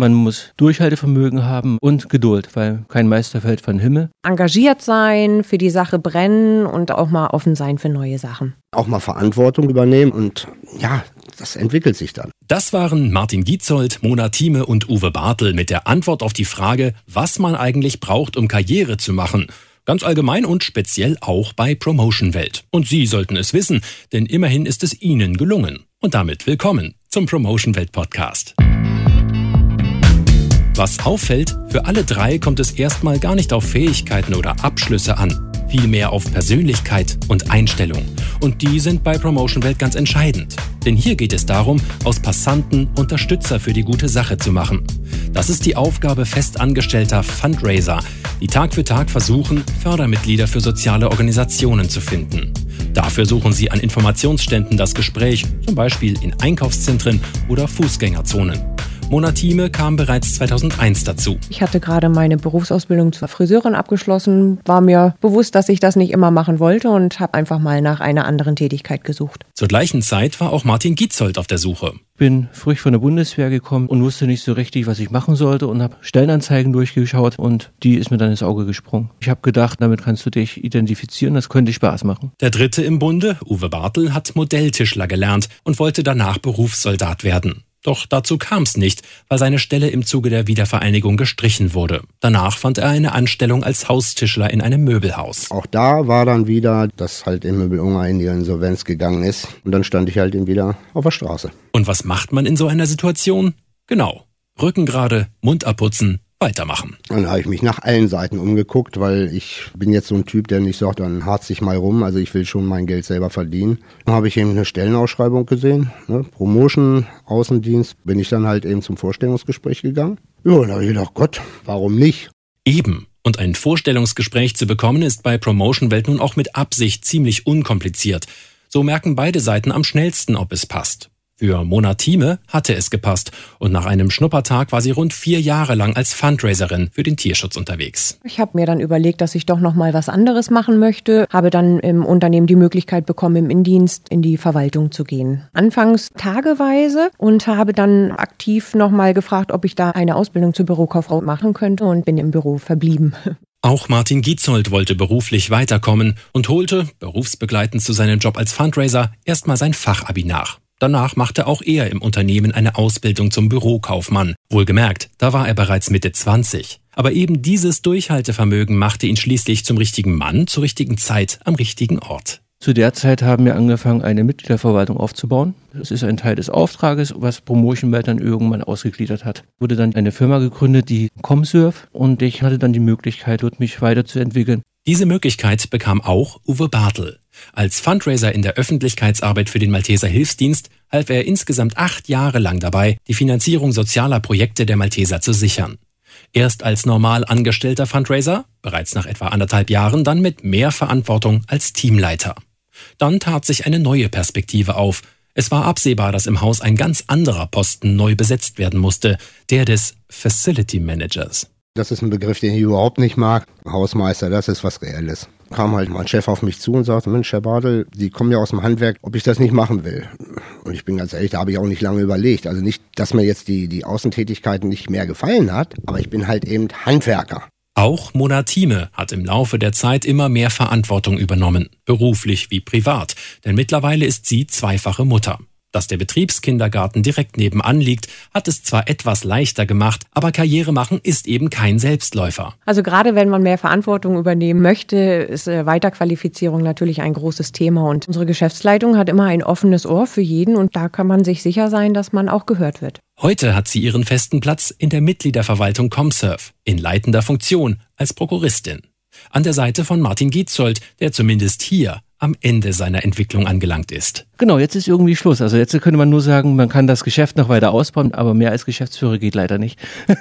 Man muss Durchhaltevermögen haben und Geduld, weil kein Meister fällt von Himmel. Engagiert sein, für die Sache brennen und auch mal offen sein für neue Sachen. Auch mal Verantwortung übernehmen und ja, das entwickelt sich dann. Das waren Martin Gietzold, Mona Thieme und Uwe Bartel mit der Antwort auf die Frage, was man eigentlich braucht, um Karriere zu machen. Ganz allgemein und speziell auch bei Promotion Welt. Und Sie sollten es wissen, denn immerhin ist es Ihnen gelungen. Und damit willkommen zum Promotion Welt Podcast. Was auffällt, für alle drei kommt es erstmal gar nicht auf Fähigkeiten oder Abschlüsse an, vielmehr auf Persönlichkeit und Einstellung. Und die sind bei Promotion Welt ganz entscheidend. Denn hier geht es darum, aus Passanten Unterstützer für die gute Sache zu machen. Das ist die Aufgabe festangestellter Fundraiser, die Tag für Tag versuchen, Fördermitglieder für soziale Organisationen zu finden. Dafür suchen sie an Informationsständen das Gespräch, zum Beispiel in Einkaufszentren oder Fußgängerzonen. Mona Thieme kam bereits 2001 dazu. Ich hatte gerade meine Berufsausbildung zur Friseurin abgeschlossen, war mir bewusst, dass ich das nicht immer machen wollte und habe einfach mal nach einer anderen Tätigkeit gesucht. Zur gleichen Zeit war auch Martin Gietzold auf der Suche. Bin frisch von der Bundeswehr gekommen und wusste nicht so richtig, was ich machen sollte und habe Stellenanzeigen durchgeschaut und die ist mir dann ins Auge gesprungen. Ich habe gedacht, damit kannst du dich identifizieren, das könnte Spaß machen. Der dritte im Bunde, Uwe Bartel, hat Modelltischler gelernt und wollte danach Berufssoldat werden. Doch dazu kam es nicht, weil seine Stelle im Zuge der Wiedervereinigung gestrichen wurde. Danach fand er eine Anstellung als Haustischler in einem Möbelhaus. Auch da war dann wieder, dass halt im Möbelunger in die Insolvenz gegangen ist. Und dann stand ich halt eben wieder auf der Straße. Und was macht man in so einer Situation? Genau. Rücken gerade, Mund abputzen, weitermachen. Dann habe ich mich nach allen Seiten umgeguckt, weil ich bin jetzt so ein Typ, der nicht sagt, dann harz dich mal rum. Also ich will schon mein Geld selber verdienen. Dann habe ich eben eine Stellenausschreibung gesehen, ne? Promotion, Außendienst. Bin ich dann halt eben zum Vorstellungsgespräch gegangen. Ja, da habe ich gedacht, Gott, warum nicht? Eben. Und ein Vorstellungsgespräch zu bekommen ist bei Promotion Welt nun auch mit Absicht ziemlich unkompliziert. So merken beide Seiten am schnellsten, ob es passt. Für Mona Thieme hatte es gepasst und nach einem Schnuppertag war sie rund vier Jahre lang als Fundraiserin für den Tierschutz unterwegs. Ich habe mir dann überlegt, dass ich doch noch mal was anderes machen möchte, habe dann im Unternehmen die Möglichkeit bekommen, im Indienst in die Verwaltung zu gehen. Anfangs tageweise und habe dann aktiv noch mal gefragt, ob ich da eine Ausbildung zur Bürokauffrau machen könnte und bin im Büro verblieben. Auch Martin Gietzold wollte beruflich weiterkommen und holte, berufsbegleitend zu seinem Job als Fundraiser, erstmal sein Fachabi nach. Danach machte auch er im Unternehmen eine Ausbildung zum Bürokaufmann. Wohlgemerkt, da war er bereits Mitte 20. Aber eben dieses Durchhaltevermögen machte ihn schließlich zum richtigen Mann zur richtigen Zeit am richtigen Ort. Zu der Zeit haben wir angefangen, eine Mitgliederverwaltung aufzubauen. Das ist ein Teil des Auftrages, was Promotion Welt dann irgendwann ausgegliedert hat. Wurde dann eine Firma gegründet, die Comsurf, und ich hatte dann die Möglichkeit, dort mich weiterzuentwickeln. Diese Möglichkeit bekam auch Uwe Bartel. Als Fundraiser in der Öffentlichkeitsarbeit für den Malteser Hilfsdienst half er insgesamt acht Jahre lang dabei, die Finanzierung sozialer Projekte der Malteser zu sichern. Erst als normal angestellter Fundraiser, bereits nach etwa anderthalb Jahren, dann mit mehr Verantwortung als Teamleiter. Dann tat sich eine neue Perspektive auf. Es war absehbar, dass im Haus ein ganz anderer Posten neu besetzt werden musste, der des Facility Managers. Das ist ein Begriff, den ich überhaupt nicht mag. Hausmeister, das ist was Reelles. Kam halt mein Chef auf mich zu und sagte, Mensch, Herr Bartel, Sie kommen ja aus dem Handwerk, ob ich das nicht machen will. Und ich bin ganz ehrlich, da habe ich auch nicht lange überlegt. Also nicht, dass mir jetzt die, die Außentätigkeit nicht mehr gefallen hat, aber ich bin halt eben Handwerker. Auch Mona Thieme hat im Laufe der Zeit immer mehr Verantwortung übernommen, beruflich wie privat, denn mittlerweile ist sie zweifache Mutter. Dass der Betriebskindergarten direkt nebenan liegt, hat es zwar etwas leichter gemacht, aber Karriere machen ist eben kein Selbstläufer. Also gerade wenn man mehr Verantwortung übernehmen möchte, ist äh, Weiterqualifizierung natürlich ein großes Thema und unsere Geschäftsleitung hat immer ein offenes Ohr für jeden und da kann man sich sicher sein, dass man auch gehört wird. Heute hat sie ihren festen Platz in der Mitgliederverwaltung Comsurf in leitender Funktion als Prokuristin. An der Seite von Martin Gietzold, der zumindest hier am Ende seiner Entwicklung angelangt ist. Genau, jetzt ist irgendwie Schluss. Also jetzt könnte man nur sagen, man kann das Geschäft noch weiter ausbauen, aber mehr als Geschäftsführer geht leider nicht.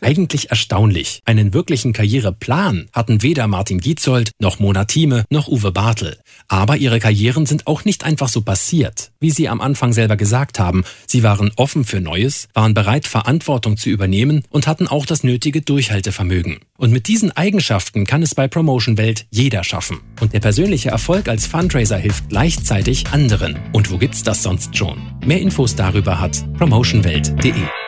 Eigentlich erstaunlich. Einen wirklichen Karriereplan hatten weder Martin Gietzold, noch Mona Thieme, noch Uwe Bartel. Aber ihre Karrieren sind auch nicht einfach so passiert. Wie sie am Anfang selber gesagt haben, sie waren offen für Neues, waren bereit, Verantwortung zu übernehmen und hatten auch das nötige Durchhaltevermögen. Und mit diesen Eigenschaften kann es bei Promotion Welt jeder schaffen. Und der persönliche Erfolg als Fundraiser hilft gleichzeitig anderen. Und wo gibt's das sonst schon? Mehr Infos darüber hat promotionwelt.de.